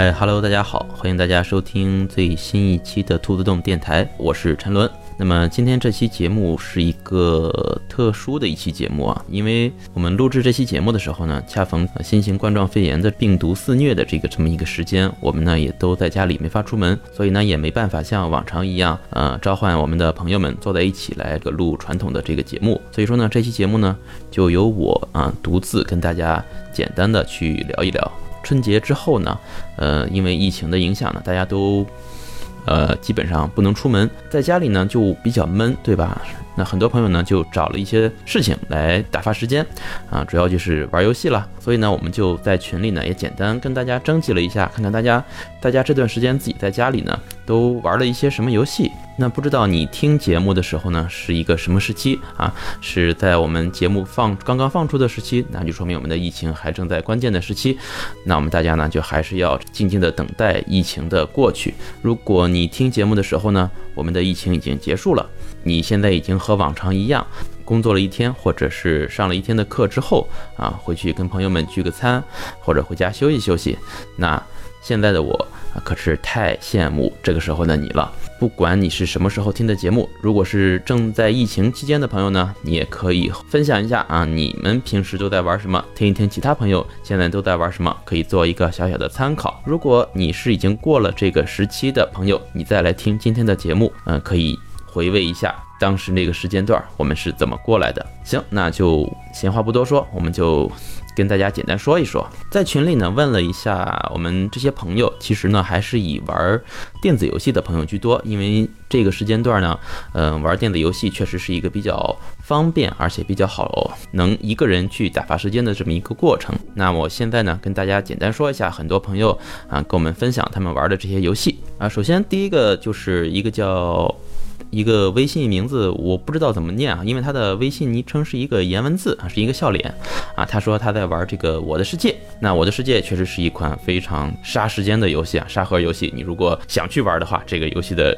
哎，Hello，大家好，欢迎大家收听最新一期的兔子洞电台，我是陈伦。那么今天这期节目是一个特殊的一期节目啊，因为我们录制这期节目的时候呢，恰逢新型冠状肺炎的病毒肆虐的这个这么一个时间，我们呢也都在家里没法出门，所以呢也没办法像往常一样，呃，召唤我们的朋友们坐在一起来个录传统的这个节目。所以说呢，这期节目呢就由我啊独自跟大家简单的去聊一聊。春节之后呢，呃，因为疫情的影响呢，大家都。呃，基本上不能出门，在家里呢就比较闷，对吧？那很多朋友呢就找了一些事情来打发时间，啊，主要就是玩游戏了。所以呢，我们就在群里呢也简单跟大家征集了一下，看看大家大家这段时间自己在家里呢都玩了一些什么游戏。那不知道你听节目的时候呢是一个什么时期啊？是在我们节目放刚刚放出的时期，那就说明我们的疫情还正在关键的时期。那我们大家呢就还是要静静的等待疫情的过去。如果你听节目的时候呢，我们的疫情已经结束了。你现在已经和往常一样，工作了一天，或者是上了一天的课之后啊，回去跟朋友们聚个餐，或者回家休息休息。那现在的我可是太羡慕这个时候的你了。不管你是什么时候听的节目，如果是正在疫情期间的朋友呢，你也可以分享一下啊，你们平时都在玩什么？听一听其他朋友现在都在玩什么，可以做一个小小的参考。如果你是已经过了这个时期的朋友，你再来听今天的节目，嗯，可以。回味一下当时那个时间段，我们是怎么过来的？行，那就闲话不多说，我们就跟大家简单说一说。在群里呢，问了一下我们这些朋友，其实呢还是以玩电子游戏的朋友居多，因为这个时间段呢，嗯，玩电子游戏确实是一个比较方便，而且比较好能一个人去打发时间的这么一个过程。那我现在呢，跟大家简单说一下，很多朋友啊跟我们分享他们玩的这些游戏啊。首先第一个就是一个叫。一个微信名字我不知道怎么念啊，因为他的微信昵称是一个颜文字啊，是一个笑脸啊。他说他在玩这个《我的世界》，那《我的世界》确实是一款非常杀时间的游戏啊，沙盒游戏。你如果想去玩的话，这个游戏的。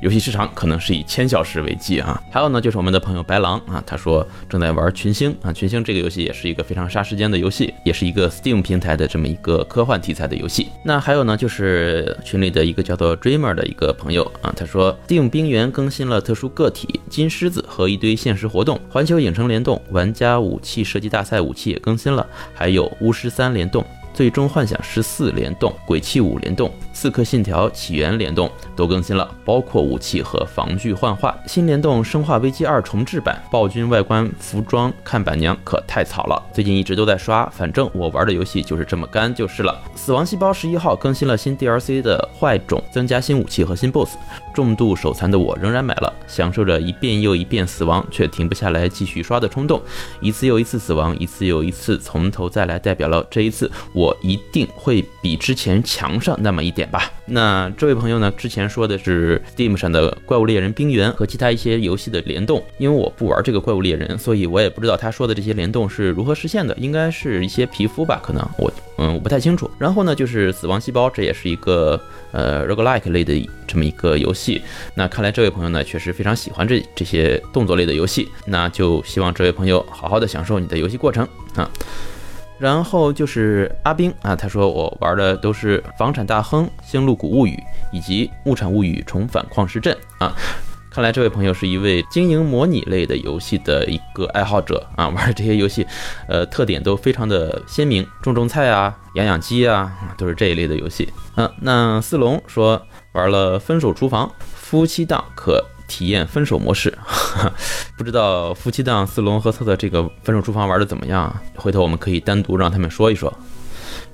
游戏时长可能是以千小时为计啊，还有呢，就是我们的朋友白狼啊，他说正在玩群星啊，群星这个游戏也是一个非常杀时间的游戏，也是一个 Steam 平台的这么一个科幻题材的游戏。那还有呢，就是群里的一个叫做 Dreamer 的一个朋友啊，他说 Steam 冰原更新了特殊个体金狮子和一堆限时活动，环球影城联动，玩家武器设计大赛武器也更新了，还有巫师三联动。最终幻想十四联动，鬼泣五联动，刺客信条起源联动都更新了，包括武器和防具幻化。新联动生化危机二重置版，暴君外观、服装、看板娘可太草了。最近一直都在刷，反正我玩的游戏就是这么干就是了。死亡细胞十一号更新了新 DLC 的坏种，增加新武器和新 BOSS。重度手残的我仍然买了，享受着一遍又一遍死亡却停不下来继续刷的冲动。一次又一次死亡，一次又一次从头再来，代表了这一次我一定会比之前强上那么一点吧。那这位朋友呢？之前说的是 Steam 上的怪物猎人冰原和其他一些游戏的联动，因为我不玩这个怪物猎人，所以我也不知道他说的这些联动是如何实现的，应该是一些皮肤吧？可能我嗯我不太清楚。然后呢，就是死亡细胞，这也是一个呃 roguelike 类的这么一个游戏。那看来这位朋友呢，确实非常喜欢这这些动作类的游戏。那就希望这位朋友好好的享受你的游戏过程啊。然后就是阿冰啊，他说我玩的都是房产大亨、星露谷物语以及牧场物语重返矿石镇啊。看来这位朋友是一位经营模拟类的游戏的一个爱好者啊，玩的这些游戏，呃，特点都非常的鲜明，种种菜啊、养养鸡啊，都是这一类的游戏。嗯，那四龙说玩了分手厨房，夫妻档可。体验分手模式，不知道夫妻档四龙和策策这个分手厨房玩的怎么样？回头我们可以单独让他们说一说。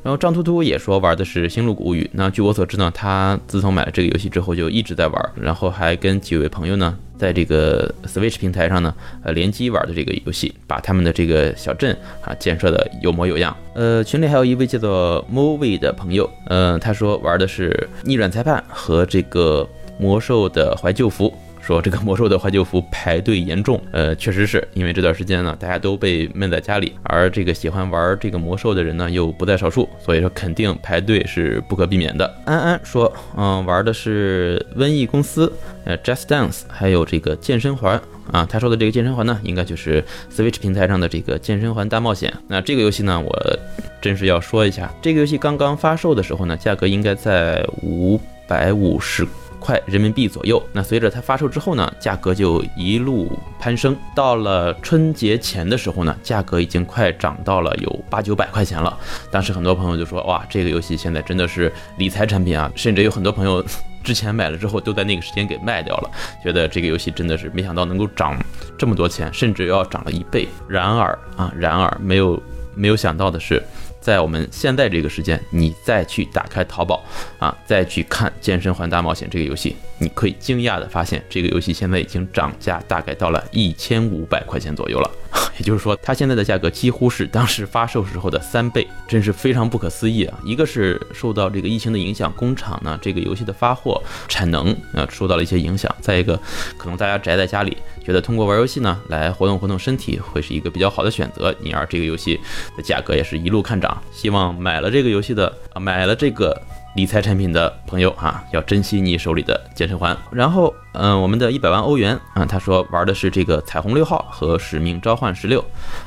然后张突突也说玩的是《星露谷物语》，那据我所知呢，他自从买了这个游戏之后就一直在玩，然后还跟几位朋友呢在这个 Switch 平台上呢呃联机玩的这个游戏，把他们的这个小镇啊建设的有模有样。呃，群里还有一位叫做 Movie 的朋友，呃，他说玩的是逆转裁判和这个魔兽的怀旧服。说这个魔兽的怀旧服排队严重，呃，确实是因为这段时间呢，大家都被闷在家里，而这个喜欢玩这个魔兽的人呢又不在少数，所以说肯定排队是不可避免的。安安说，嗯，玩的是瘟疫公司，呃，Just Dance，还有这个健身环啊，他说的这个健身环呢，应该就是 Switch 平台上的这个健身环大冒险。那这个游戏呢，我真是要说一下，这个游戏刚刚发售的时候呢，价格应该在五百五十。块人民币左右，那随着它发售之后呢，价格就一路攀升。到了春节前的时候呢，价格已经快涨到了有八九百块钱了。当时很多朋友就说：“哇，这个游戏现在真的是理财产品啊！”甚至有很多朋友 之前买了之后，都在那个时间给卖掉了，觉得这个游戏真的是没想到能够涨这么多钱，甚至要涨了一倍。然而啊，然而没有没有想到的是。在我们现在这个时间，你再去打开淘宝啊，再去看《健身环大冒险》这个游戏，你可以惊讶的发现，这个游戏现在已经涨价，大概到了一千五百块钱左右了。也就是说，它现在的价格几乎是当时发售时候的三倍，真是非常不可思议啊！一个是受到这个疫情的影响，工厂呢这个游戏的发货产能啊受到了一些影响；再一个，可能大家宅在家里，觉得通过玩游戏呢来活动活动身体会是一个比较好的选择，因而这个游戏的价格也是一路看涨。希望买了这个游戏的啊，买了这个。理财产品的朋友哈，要珍惜你手里的健身环。然后，嗯，我们的一百万欧元啊，他说玩的是这个彩虹六号和使命召唤十六。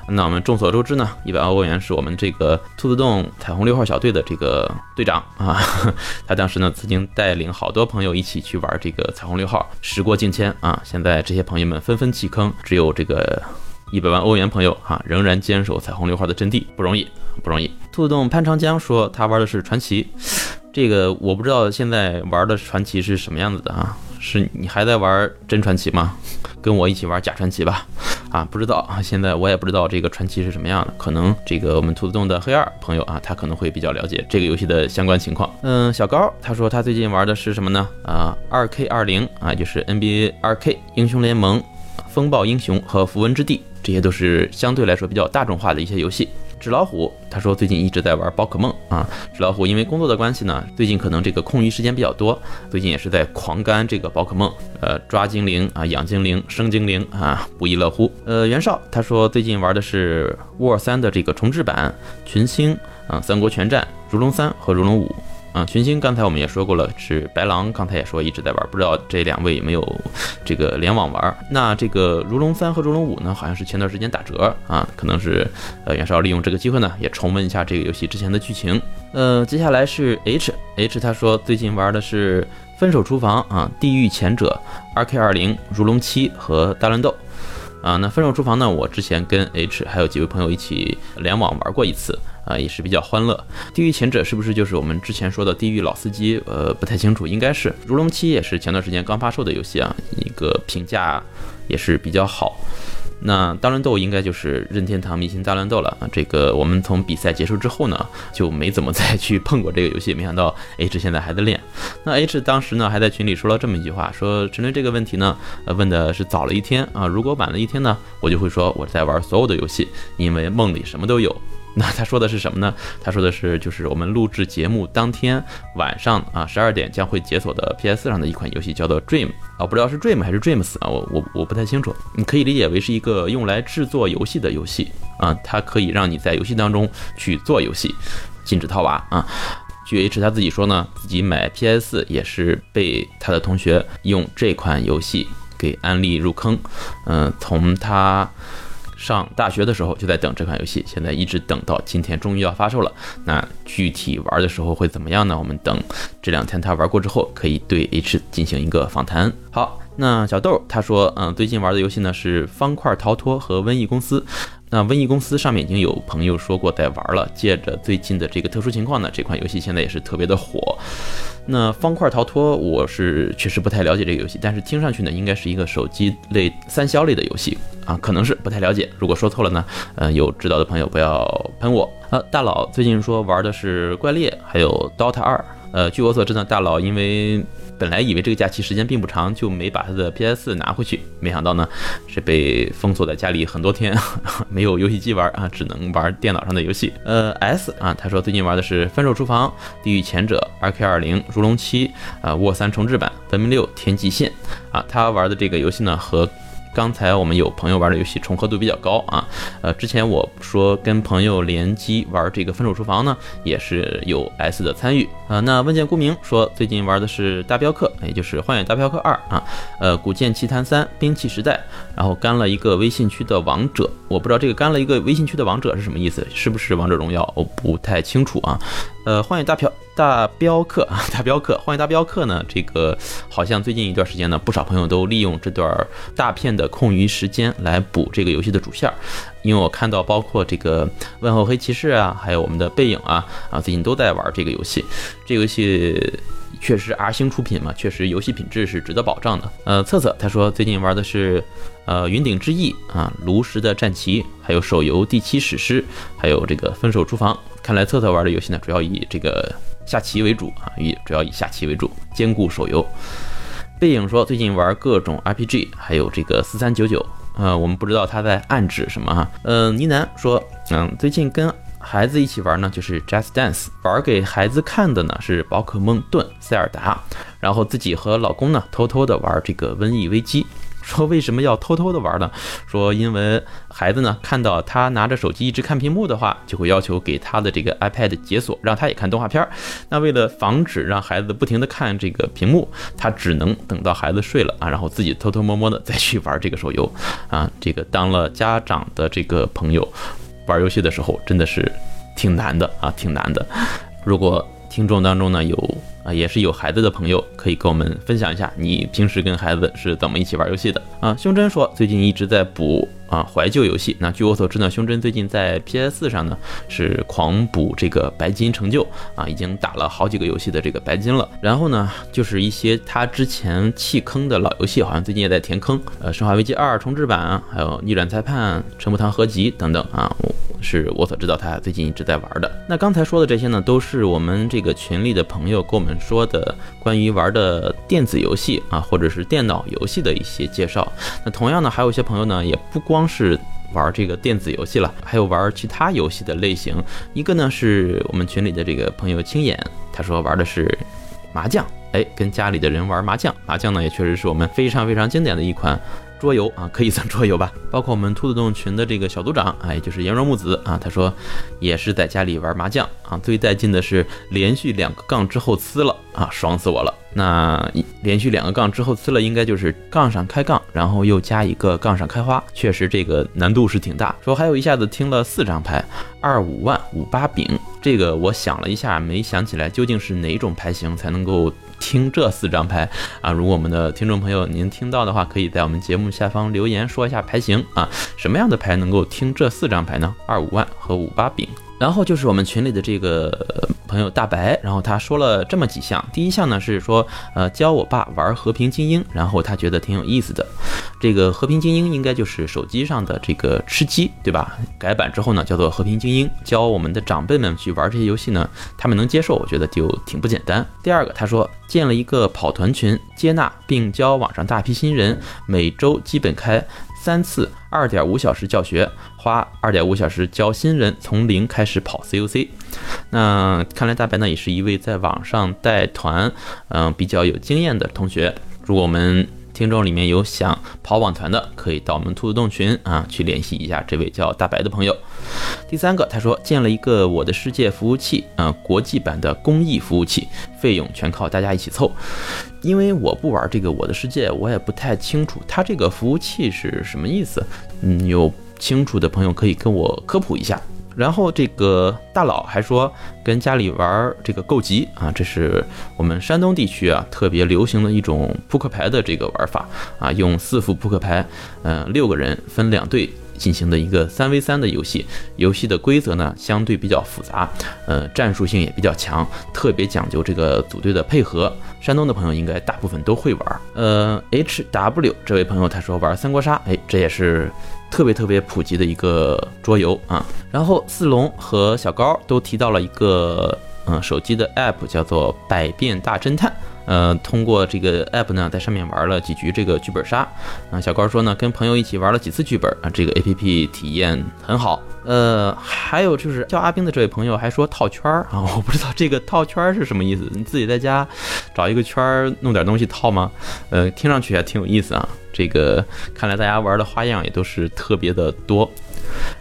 那我们众所周知呢，一百万欧元是我们这个兔子洞彩虹六号小队的这个队长啊。他当时呢，曾经带领好多朋友一起去玩这个彩虹六号，时过境迁啊，现在这些朋友们纷纷弃坑，只有这个一百万欧元朋友哈，仍然坚守彩虹六号的阵地，不容易，不容易。兔子洞潘长江说他玩的是传奇。这个我不知道现在玩的传奇是什么样子的啊？是你还在玩真传奇吗？跟我一起玩假传奇吧。啊，不知道啊，现在我也不知道这个传奇是什么样的。可能这个我们兔子洞的黑二朋友啊，他可能会比较了解这个游戏的相关情况。嗯，小高他说他最近玩的是什么呢？啊，二 K 二零啊，就是 NBA 二 K 英雄联盟、风暴英雄和符文之地，这些都是相对来说比较大众化的一些游戏。纸老虎他说最近一直在玩宝可梦啊，纸老虎因为工作的关系呢，最近可能这个空余时间比较多，最近也是在狂干这个宝可梦，呃，抓精灵啊，养精灵，生精灵啊，不亦乐乎。呃，袁绍他说最近玩的是 War 三的这个重置版群星啊，三国全战、如龙三和如龙五。啊，群星刚才我们也说过了，是白狼，刚才也说一直在玩，不知道这两位有没有这个联网玩。那这个如龙三和如龙五呢，好像是前段时间打折啊，可能是呃袁绍利用这个机会呢，也重温一下这个游戏之前的剧情。呃，接下来是 H H，他说最近玩的是分手厨房啊，地狱前者、二 K 二零、如龙七和大乱斗。啊，那分手厨房呢，我之前跟 H 还有几位朋友一起联网玩过一次。啊，也是比较欢乐。地狱前者是不是就是我们之前说的地狱老司机？呃，不太清楚，应该是。如龙七也是前段时间刚发售的游戏啊，一个评价也是比较好。那大乱斗应该就是任天堂明星大乱斗了啊。这个我们从比赛结束之后呢，就没怎么再去碰过这个游戏。没想到 H 现在还在练。那 H 当时呢还在群里说了这么一句话，说针对这个问题呢，呃，问的是早了一天啊。如果晚了一天呢，我就会说我在玩所有的游戏，因为梦里什么都有。那他说的是什么呢？他说的是，就是我们录制节目当天晚上啊，十二点将会解锁的 PS 上的一款游戏，叫做 Dream 啊，不知道是 Dream 还是 Dreams 啊，我我我不太清楚。你可以理解为是一个用来制作游戏的游戏啊，它可以让你在游戏当中去做游戏，禁止套娃啊。据 H 他自己说呢，自己买 PS 也是被他的同学用这款游戏给安利入坑，嗯，从他。上大学的时候就在等这款游戏，现在一直等到今天，终于要发售了。那具体玩的时候会怎么样呢？我们等这两天他玩过之后，可以对 H 进行一个访谈。好，那小豆他说，嗯，最近玩的游戏呢是方块逃脱和瘟疫公司。那瘟疫公司上面已经有朋友说过在玩了，借着最近的这个特殊情况呢，这款游戏现在也是特别的火。那方块逃脱我是确实不太了解这个游戏，但是听上去呢，应该是一个手机类三消类的游戏啊，可能是不太了解。如果说错了呢，呃，有知道的朋友不要喷我。呃，大佬最近说玩的是怪猎，还有 DOTA 二。呃，据我所知呢，大佬因为本来以为这个假期时间并不长，就没把他的 PS 拿回去，没想到呢是被封锁在家里很多天，没有游戏机玩啊，只能玩电脑上的游戏。呃，S 啊，他说最近玩的是《分手厨房》《地狱前者》《2K 二零》《如龙七》啊，《沃三重置版》《文明六天际线》啊，他玩的这个游戏呢和。刚才我们有朋友玩的游戏重合度比较高啊，呃，之前我说跟朋友联机玩这个分手厨房呢，也是有 S 的参与啊。那问剑孤明说最近玩的是大镖客，也就是荒野大镖客二啊，呃，古剑奇谭三，兵器时代，然后干了一个微信区的王者，我不知道这个干了一个微信区的王者是什么意思，是不是王者荣耀？我不太清楚啊。呃，荒野大嫖大镖客啊，大镖客，荒 野大镖客呢，这个好像最近一段时间呢，不少朋友都利用这段大片的空余时间来补这个游戏的主线儿，因为我看到包括这个问候黑骑士啊，还有我们的背影啊，啊，最近都在玩这个游戏，这游戏。确实，R 星出品嘛，确实游戏品质是值得保障的。呃，策策他说最近玩的是，呃，云顶之弈啊，炉石的战旗，还有手游第七史诗，还有这个分手厨房。看来策策玩的游戏呢，主要以这个下棋为主啊，以主要以下棋为主，兼顾手游。背影说最近玩各种 RPG，还有这个四三九九，呃，我们不知道他在暗指什么哈。呃，呢喃说，嗯，最近跟。孩子一起玩呢，就是 Just Dance，玩给孩子看的呢是宝可梦盾塞尔达，然后自己和老公呢偷偷的玩这个瘟疫危机。说为什么要偷偷的玩呢？说因为孩子呢看到他拿着手机一直看屏幕的话，就会要求给他的这个 iPad 解锁，让他也看动画片。那为了防止让孩子不停的看这个屏幕，他只能等到孩子睡了啊，然后自己偷偷摸摸的再去玩这个手游啊。这个当了家长的这个朋友。玩游戏的时候真的是挺难的啊，挺难的。如果听众当中呢有啊，也是有孩子的朋友，可以跟我们分享一下你平时跟孩子是怎么一起玩游戏的啊。胸针说最近一直在补。啊，怀旧游戏。那据我所知呢，胸针最近在 PS 上呢是狂补这个白金成就啊，已经打了好几个游戏的这个白金了。然后呢，就是一些他之前弃坑的老游戏，好像最近也在填坑。呃，生化危机二重置版，还有逆转裁判、陈木堂合集等等啊，是我所知道他最近一直在玩的。那刚才说的这些呢，都是我们这个群里的朋友跟我们说的关于玩的电子游戏啊，或者是电脑游戏的一些介绍。那同样呢，还有一些朋友呢，也不光。是玩这个电子游戏了，还有玩其他游戏的类型。一个呢是我们群里的这个朋友青眼，他说玩的是麻将，哎，跟家里的人玩麻将。麻将呢也确实是我们非常非常经典的一款。桌游啊，可以算桌游吧。包括我们兔子洞群的这个小组长，哎，就是颜若木子啊，他说也是在家里玩麻将啊。最带劲的是连续两个杠之后呲了啊，爽死我了。那连续两个杠之后呲了，应该就是杠上开杠，然后又加一个杠上开花，确实这个难度是挺大。说还有一下子听了四张牌，二五万五八饼，这个我想了一下，没想起来究竟是哪种牌型才能够。听这四张牌啊！如果我们的听众朋友您听到的话，可以在我们节目下方留言说一下牌型啊，什么样的牌能够听这四张牌呢？二五万和五八饼。然后就是我们群里的这个朋友大白，然后他说了这么几项。第一项呢是说，呃，教我爸玩和平精英，然后他觉得挺有意思的。这个和平精英应该就是手机上的这个吃鸡，对吧？改版之后呢，叫做和平精英。教我们的长辈们去玩这些游戏呢，他们能接受，我觉得就挺不简单。第二个，他说建了一个跑团群，接纳并教网上大批新人，每周基本开。三次二点五小时教学，花二点五小时教新人从零开始跑 CUC。那看来大白呢也是一位在网上带团，嗯，比较有经验的同学。如果我们听众里面有想跑网团的，可以到我们兔子洞群啊去联系一下这位叫大白的朋友。第三个，他说建了一个我的世界服务器，啊，国际版的公益服务器，费用全靠大家一起凑。因为我不玩这个我的世界，我也不太清楚它这个服务器是什么意思。嗯，有清楚的朋友可以跟我科普一下。然后这个大佬还说跟家里玩这个够级啊，这是我们山东地区啊特别流行的一种扑克牌的这个玩法啊，用四副扑克牌，嗯，六个人分两队进行的一个三 v 三的游戏。游戏的规则呢相对比较复杂，呃，战术性也比较强，特别讲究这个组队的配合。山东的朋友应该大部分都会玩。呃，H W 这位朋友他说玩三国杀，哎，这也是。特别特别普及的一个桌游啊，然后四龙和小高都提到了一个嗯手机的 app，叫做百变大侦探。呃，通过这个 app 呢，在上面玩了几局这个剧本杀。啊，小高说呢，跟朋友一起玩了几次剧本啊，这个 app 体验很好。呃，还有就是叫阿冰的这位朋友还说套圈儿 啊，我不知道这个套圈儿是什么意思。你自己在家找一个圈儿弄点东西套吗？呃，听上去还挺有意思啊。这个看来大家玩的花样也都是特别的多。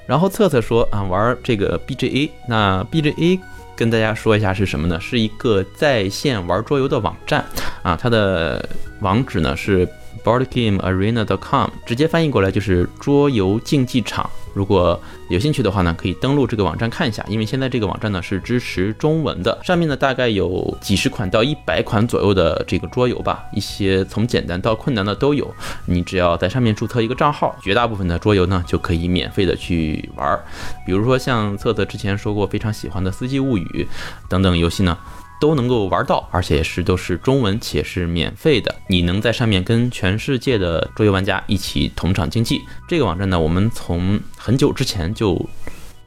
然后策策说啊，玩这个 BGA，那 BGA 跟大家说一下是什么呢？是一个在线玩桌游的网站啊，它的网址呢是 boardgamearena.com，直接翻译过来就是桌游竞技场。如果有兴趣的话呢，可以登录这个网站看一下，因为现在这个网站呢是支持中文的，上面呢大概有几十款到一百款左右的这个桌游吧，一些从简单到困难的都有。你只要在上面注册一个账号，绝大部分的桌游呢就可以免费的去玩儿。比如说像策策之前说过非常喜欢的《四季物语》等等游戏呢。都能够玩到，而且是都是中文且是免费的。你能在上面跟全世界的桌游玩家一起同场竞技。这个网站呢，我们从很久之前就。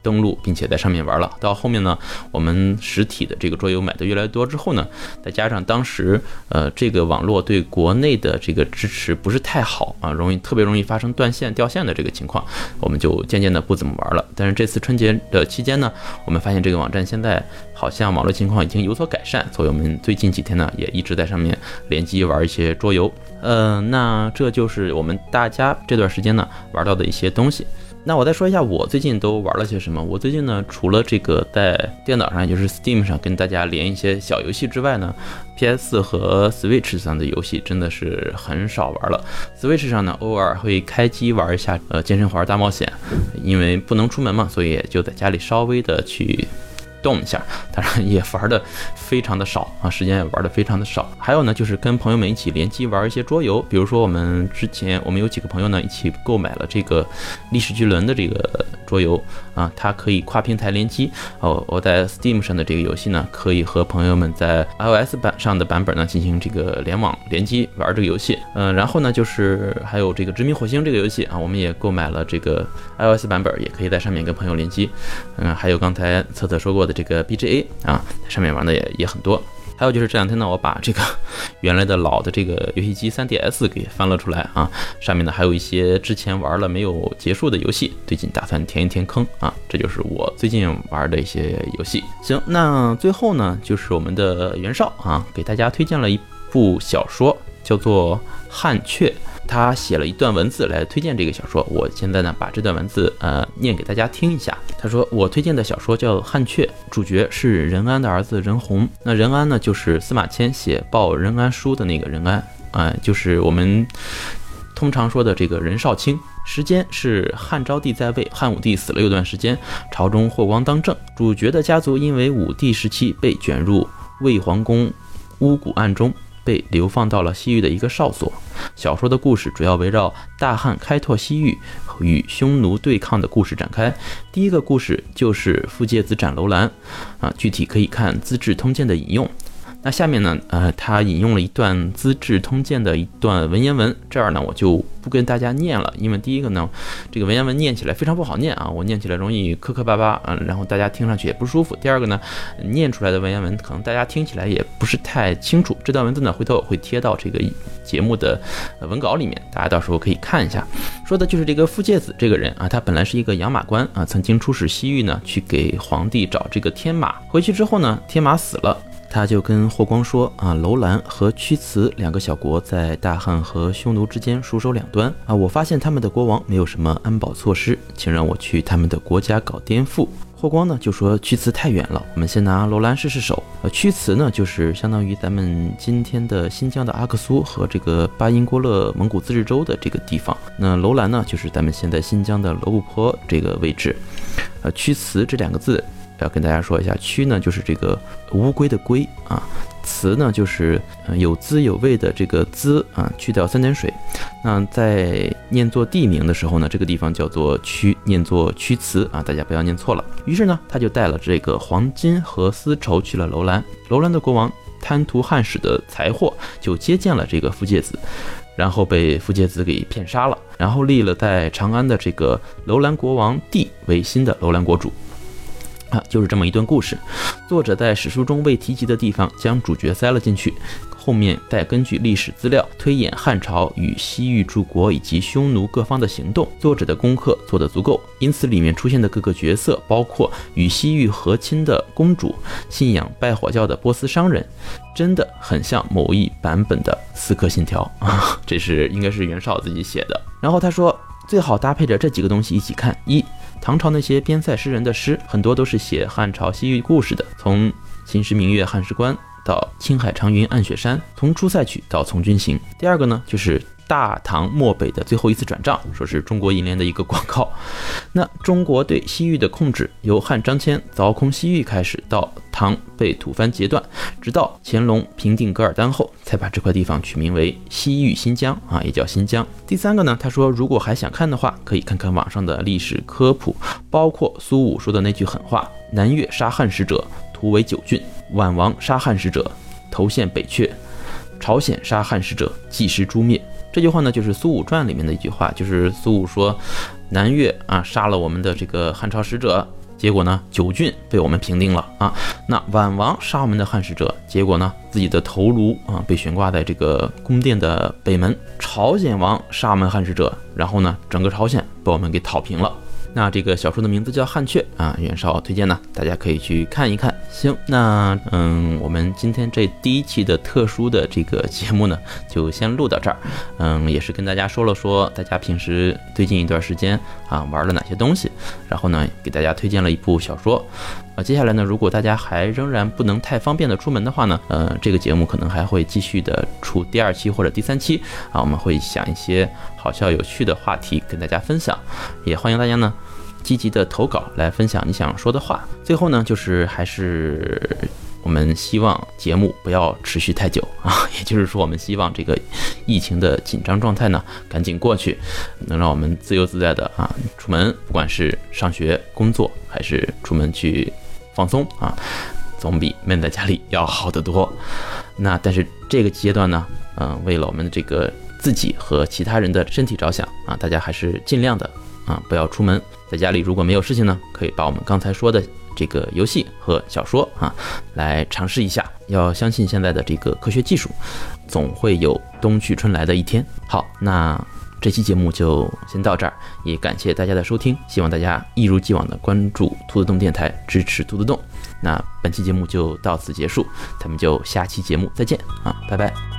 登录并且在上面玩了，到后面呢，我们实体的这个桌游买的越来越多之后呢，再加上当时呃这个网络对国内的这个支持不是太好啊，容易特别容易发生断线掉线的这个情况，我们就渐渐的不怎么玩了。但是这次春节的期间呢，我们发现这个网站现在好像网络情况已经有所改善，所以我们最近几天呢也一直在上面联机玩一些桌游。呃，那这就是我们大家这段时间呢玩到的一些东西。那我再说一下我最近都玩了些什么。我最近呢，除了这个在电脑上，也就是 Steam 上跟大家连一些小游戏之外呢，PS 和 Switch 上的游戏真的是很少玩了。Switch 上呢，偶尔会开机玩一下呃健身环大冒险，因为不能出门嘛，所以就在家里稍微的去。动一下，当然也 玩的非常的少啊，时间也玩的非常的少。还有呢，就是跟朋友们一起联机玩一些桌游，比如说我们之前我们有几个朋友呢一起购买了这个历史巨轮的这个桌游啊，它可以跨平台联机哦。我在 Steam 上的这个游戏呢，可以和朋友们在 iOS 版上的版本呢进行这个联网联机玩这个游戏。嗯，然后呢，就是还有这个殖民火星这个游戏啊，我们也购买了这个 iOS 版本，也可以在上面跟朋友联机。嗯，还有刚才策策说过的。这个 BGA 啊，上面玩的也也很多。还有就是这两天呢，我把这个 原来的老的这个游戏机 3DS 给翻了出来啊，上面呢还有一些之前玩了没有结束的游戏，最近打算填一填坑啊。这就是我最近玩的一些游戏。行，那最后呢，就是我们的袁绍啊，给大家推荐了一部小说，叫做《汉阙》。他写了一段文字来推荐这个小说，我现在呢把这段文字呃念给大家听一下。他说我推荐的小说叫《汉阙》，主角是任安的儿子任洪。那任安呢就是司马迁写《报任安书》的那个任安啊，就是我们通常说的这个任少卿。时间是汉昭帝在位，汉武帝死了有段时间，朝中霍光当政。主角的家族因为武帝时期被卷入魏皇宫巫蛊案中。被流放到了西域的一个哨所。小说的故事主要围绕大汉开拓西域与匈奴对抗的故事展开。第一个故事就是傅介子斩楼兰，啊，具体可以看《资治通鉴》的引用。那下面呢，呃，他引用了一段《资治通鉴》的一段文言文，这儿呢我就不跟大家念了，因为第一个呢，这个文言文念起来非常不好念啊，我念起来容易磕磕巴巴，嗯，然后大家听上去也不舒服。第二个呢，念出来的文言文可能大家听起来也不是太清楚。这段文字呢，回头我会贴到这个节目的文稿里面，大家到时候可以看一下。说的就是这个傅介子这个人啊，他本来是一个养马官啊，曾经出使西域呢，去给皇帝找这个天马。回去之后呢，天马死了。他就跟霍光说啊，楼兰和屈辞两个小国在大汉和匈奴之间戍守两端啊，我发现他们的国王没有什么安保措施，请让我去他们的国家搞颠覆。霍光呢就说屈辞太远了，我们先拿楼兰试试手。呃，屈辞呢就是相当于咱们今天的新疆的阿克苏和这个巴音郭勒蒙古自治州的这个地方。那楼兰呢就是咱们现在新疆的罗布泊这个位置。呃，屈辞这两个字。要跟大家说一下，曲呢就是这个乌龟的龟啊，雌呢就是有滋有味的这个滋啊，去掉三点水。那在念作地名的时候呢，这个地方叫做曲，念作屈词啊，大家不要念错了。于是呢，他就带了这个黄金和丝绸去了楼兰。楼兰的国王贪图汉使的财货，就接见了这个傅介子，然后被傅介子给骗杀了，然后立了在长安的这个楼兰国王帝为新的楼兰国主。啊，就是这么一段故事。作者在史书中未提及的地方将主角塞了进去。后面再根据历史资料推演汉朝与西域诸国以及匈奴各方的行动，作者的功课做得足够，因此里面出现的各个角色，包括与西域和亲的公主、信仰拜火教的波斯商人，真的很像某一版本的《刺客信条》啊，这是应该是袁绍自己写的。然后他说，最好搭配着这几个东西一起看：一，唐朝那些边塞诗人的诗，很多都是写汉朝西域故事的，从《秦时明月汉时关》。到青海长云暗雪山，从《出塞曲》到《从军行》。第二个呢，就是大唐漠北的最后一次转账，说是中国银联的一个广告。那中国对西域的控制，由汉张骞凿空西域开始，到唐被吐蕃截断，直到乾隆平定噶尔丹后，才把这块地方取名为西域新疆啊，也叫新疆。第三个呢，他说如果还想看的话，可以看看网上的历史科普，包括苏武说的那句狠话：“南越杀汉使者，图为九郡。”宛王杀汉使者，头献北阙；朝鲜杀汉使者，祭师诛灭。这句话呢，就是《苏武传》里面的一句话，就是苏武说，南越啊杀了我们的这个汉朝使者，结果呢九郡被我们平定了啊。那宛王杀我们的汉使者，结果呢自己的头颅啊被悬挂在这个宫殿的北门。朝鲜王杀我们汉使者，然后呢整个朝鲜被我们给讨平了。那这个小说的名字叫《汉阙》啊，袁绍推荐呢，大家可以去看一看。行，那嗯，我们今天这第一期的特殊的这个节目呢，就先录到这儿。嗯，也是跟大家说了说，大家平时最近一段时间啊玩了哪些东西，然后呢，给大家推荐了一部小说。啊，接下来呢，如果大家还仍然不能太方便的出门的话呢，呃，这个节目可能还会继续的出第二期或者第三期啊，我们会想一些好笑有趣的话题跟大家分享，也欢迎大家呢积极的投稿来分享你想说的话。最后呢，就是还是我们希望节目不要持续太久 啊，也就是说，我们希望这个疫情的紧张状态呢赶紧过去，能让我们自由自在的啊出门，不管是上学、工作还是出门去。放松啊，总比闷在家里要好得多。那但是这个阶段呢，嗯，为了我们的这个自己和其他人的身体着想啊，大家还是尽量的啊，不要出门。在家里如果没有事情呢，可以把我们刚才说的这个游戏和小说啊，来尝试一下。要相信现在的这个科学技术，总会有冬去春来的一天。好，那。这期节目就先到这儿，也感谢大家的收听，希望大家一如既往的关注兔子洞电台，支持兔子洞。那本期节目就到此结束，咱们就下期节目再见啊，拜拜。